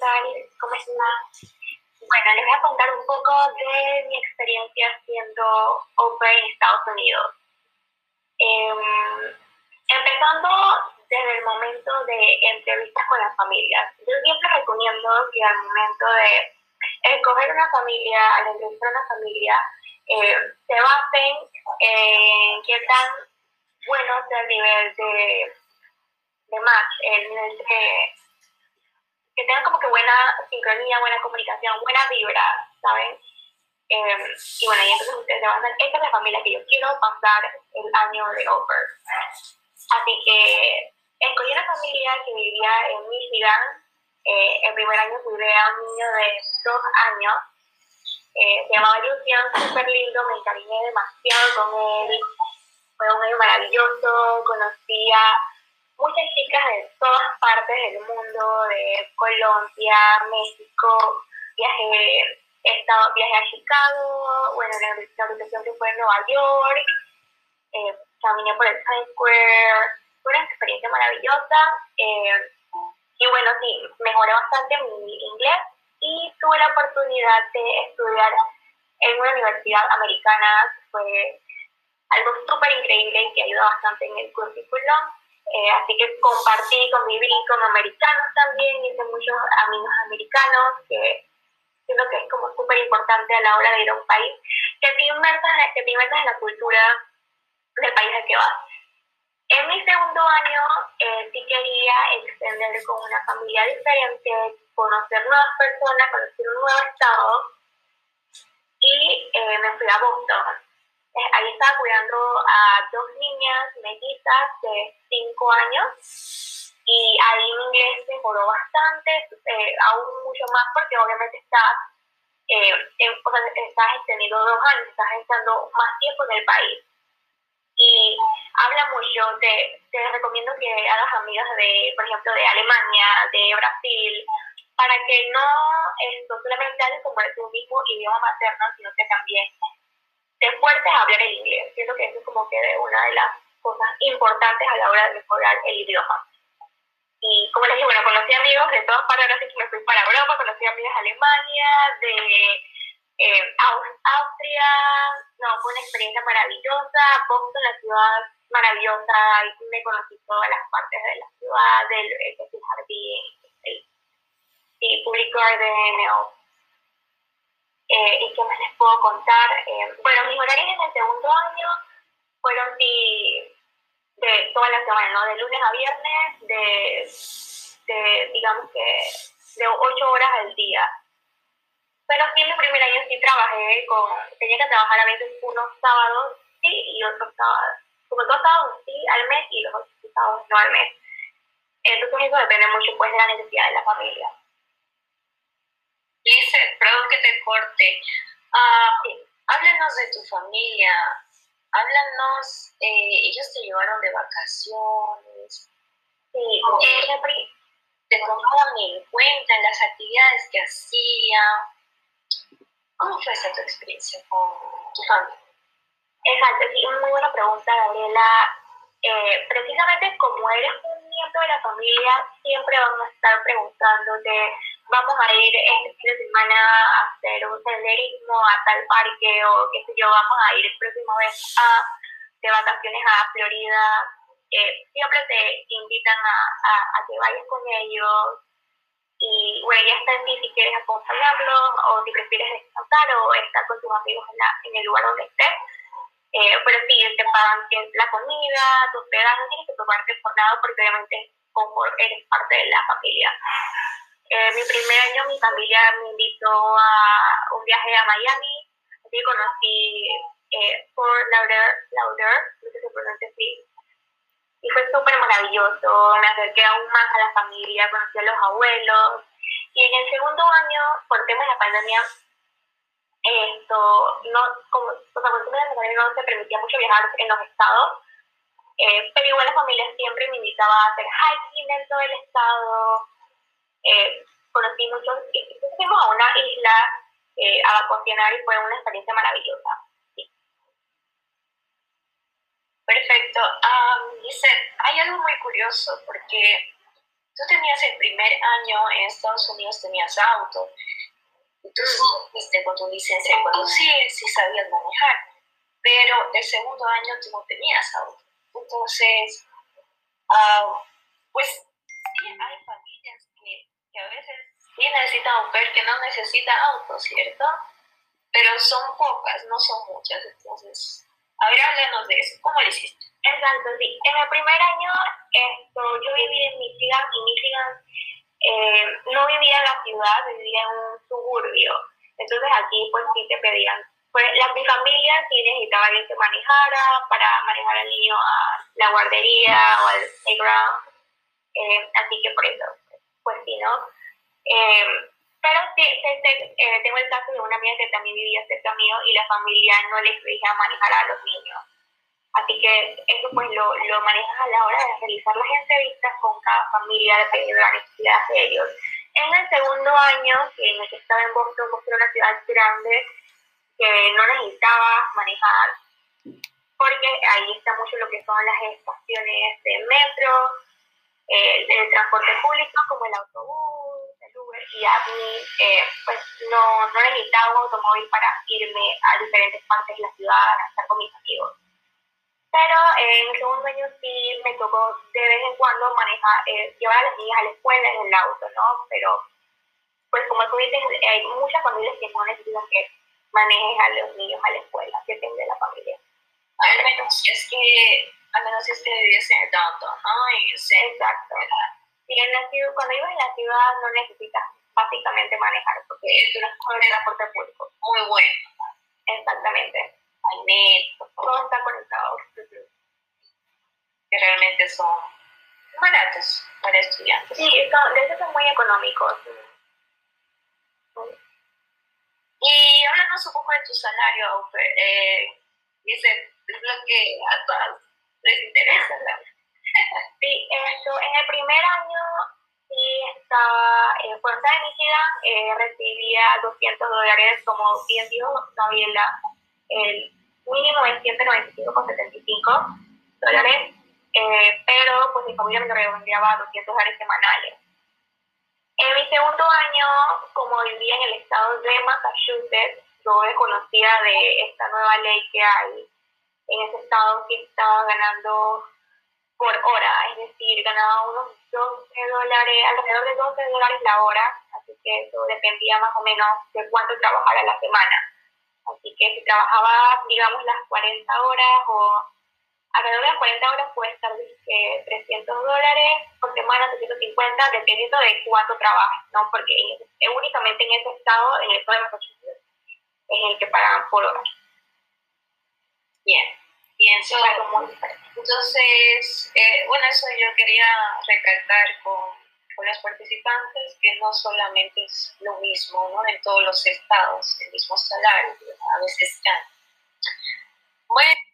tal? ¿Cómo están? Bueno, les voy a contar un poco de mi experiencia siendo OPE en Estados Unidos. Em, empezando desde el momento de entrevistas con las familias. Yo siempre recomiendo que al momento de escoger una familia, al entrevistar a una familia, eh, se basen en qué tan bueno sea el nivel de, de match, el nivel de que tengan como que buena sincronía, buena comunicación, buena vibra, ¿saben? Em, y bueno, y entonces ustedes se van a dar, esta es la familia que yo quiero pasar el año de Over. Así que escogí una familia que vivía en Michigan. Eh, el primer año cuidé a un niño de dos años. Eh, se llamaba Lucian, súper lindo, me encariñé demasiado con él. Fue un año maravilloso, conocía muchas chicas de todas partes del mundo, de Colombia, México, viajé, he estado, viajé a Chicago, bueno, la, la que fue en Nueva York, eh, caminé por el Times Square, fue una experiencia maravillosa, eh, y bueno, sí, mejoré bastante mi inglés y tuve la oportunidad de estudiar en una universidad americana, fue algo súper increíble y que ayudó bastante en el currículum. Eh, así que compartí, conviví con americanos también, hice muchos amigos americanos, que siento que es como súper importante a la hora de ir a un país, que te inmersas, que te inmersas en la cultura del país al que vas. En mi segundo año eh, sí quería extender con una familia diferente, conocer nuevas personas, conocer un nuevo estado y eh, me fui a Boston ahí estaba cuidando a dos niñas mellizas de 5 años y ahí mi inglés mejoró bastante, eh, aún mucho más porque obviamente estás, eh, o sea, estás extendiendo dos años, estás estando más tiempo en el país. Y habla mucho, te, te recomiendo que hagas amigas de, por ejemplo, de Alemania, de Brasil, para que no esto solamente hables como tu mismo idioma materno, sino que también te fuertes a hablar el inglés. Siento que eso es como que una de las cosas importantes a la hora de mejorar el idioma. Y como les dije, bueno, conocí amigos de todas partes, así que me fui para Europa, conocí amigos de Alemania, de eh, Austria, no, fue una experiencia maravillosa, Boston, la ciudad maravillosa, y me conocí todas las partes de la ciudad, del el, jardín, el, el Public Garden, el eh, ¿Y qué más les puedo contar? Eh, bueno, mis horarios en el segundo año fueron de toda la semana, ¿no? De lunes a viernes, de, de digamos que de ocho horas al día. Pero sí, en el primer año sí trabajé con, tenía que trabajar a veces unos sábados sí y otros sábados, como dos sábados sí al mes y los otros sábados no al mes. Entonces eso depende mucho pues de la necesidad de la familia. Lizeth, perdón que te corte. Uh, háblanos de tu familia. Háblanos, eh, ellos te llevaron de vacaciones. Sí, eh, te tomaban en cuenta en las actividades que hacían. ¿Cómo fue esa tu experiencia con tu familia? Exacto, sí, muy buena pregunta, Gabriela. Eh, precisamente como eres un miembro de la familia, siempre van a estar preguntándote vamos a ir este fin de semana a hacer un senderismo a tal parque o qué sé yo, vamos a ir el próximo vez a, de vacaciones a Florida. Eh, siempre te invitan a, a, que vayas con ellos y bueno, ya está en ti si quieres acompañarlos o si prefieres descansar o estar con tus amigos en, la, en el lugar donde estés. Eh, pero sí, te pagan la comida, tus hospedaje, no tienes que tomarte por nada porque obviamente como eres parte de la familia. Eh, mi primer año mi familia me invitó a un viaje a Miami, así conocí eh, Fort Lauderdale, no sé si pronuncia así, y fue súper maravilloso, me acerqué aún más a la familia, conocí a los abuelos, y en el segundo año, por temas de la pandemia, esto, no, como, o sea, por temas de la pandemia no se permitía mucho viajar en los estados, eh, pero igual la familia siempre me invitaba a hacer hiking dentro del estado, muchos, fuimos a una isla eh, a vacacionar y fue una experiencia maravillosa. Perfecto. Um, dice, hay algo muy curioso porque tú tenías el primer año en Estados Unidos, tenías auto, y tú fuiste con tu licencia de conducir, sí sabías manejar, pero el segundo año tú no tenías auto. Entonces, uh, pues sí, hay familias que, que a veces sí necesitan un que no necesita auto, ¿cierto? Pero son pocas, no son muchas. Entonces, a ver, háblanos de eso. ¿Cómo lo hiciste? Exacto, sí. En el primer año esto, yo viví en Michigan y Michigan eh, no vivía en la ciudad, vivía en un suburbio. Entonces aquí pues sí te pedían, pues la, mi familia sí necesitaba alguien que manejara para manejar al niño a la guardería o al playground. Eh, así que por eso, pues sí, ¿no? Eh, pero sí, eh, tengo el caso de una amiga que también vivía cerca mío y la familia no les a manejar a los niños. Así que eso pues lo, lo manejas a la hora de realizar las entrevistas con cada familia dependiendo de la necesidad de ellos. En el segundo año, en el que estaba en Boston, Boston era una ciudad grande que no necesitaba manejar, porque ahí está mucho lo que son las estaciones de metro, el, el transporte público como el autobús, el Uber, y a mí eh, pues no, no necesitaba un automóvil para irme a diferentes partes de la ciudad a estar con mis amigos. Pero eh, en el segundo año sí me tocó de vez en cuando manejar, eh, llevar a las niñas a la escuela en el auto, ¿no? Pero, pues como tú dices, hay muchas familias que no necesitan que manejes a los niños a la escuela, depende de la familia. Al menos es que, al menos es que vives en el downtown, ¿no? Exacto. Sí, en la ciudad, cuando vives en la ciudad no necesitas básicamente manejar, porque es un transporte público. Muy bueno. Exactamente todo está conectado. Que realmente son baratos para estudiantes. Sí, de hecho son muy económicos. Y háblanos un poco de tu salario, eh, dice, es lo que a todas les interesa. Sí, eso, en el primer año sí estaba, en eh, Fuerza de Michigan, recibía 200 dólares, como bien dijo Gabriela, el mínimo es 195,75 dólares, eh, pero pues mi familia me redondeaba a 200 dólares semanales. En mi segundo año, como vivía en el estado de Massachusetts, yo desconocía de esta nueva ley que hay en ese estado que estaba ganando por hora, es decir, ganaba unos 12 dólares, alrededor de 12 dólares la hora, así que eso dependía más o menos de cuánto trabajara la semana. Así que si trabajaba, digamos, las 40 horas o alrededor de las 40 horas puede estar eh, 300 dólares por semana, 350, dependiendo de cuánto trabajas, ¿no? Porque únicamente en ese estado, en el estado de Massachusetts, es el que pagan por hora. Bien, bien, eso, entonces, eh, bueno, eso yo quería recalcar con con los participantes que no solamente es lo mismo ¿no? en todos los estados, el mismo salario, a veces ya. Bueno.